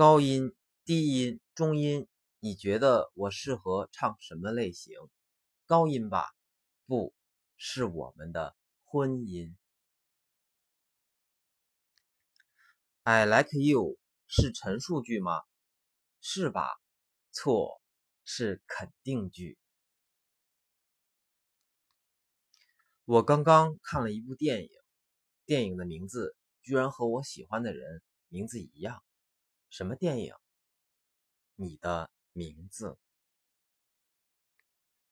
高音、低音、中音，你觉得我适合唱什么类型？高音吧？不是我们的婚姻。I like you 是陈述句吗？是吧？错，是肯定句。我刚刚看了一部电影，电影的名字居然和我喜欢的人名字一样。什么电影？你的名字。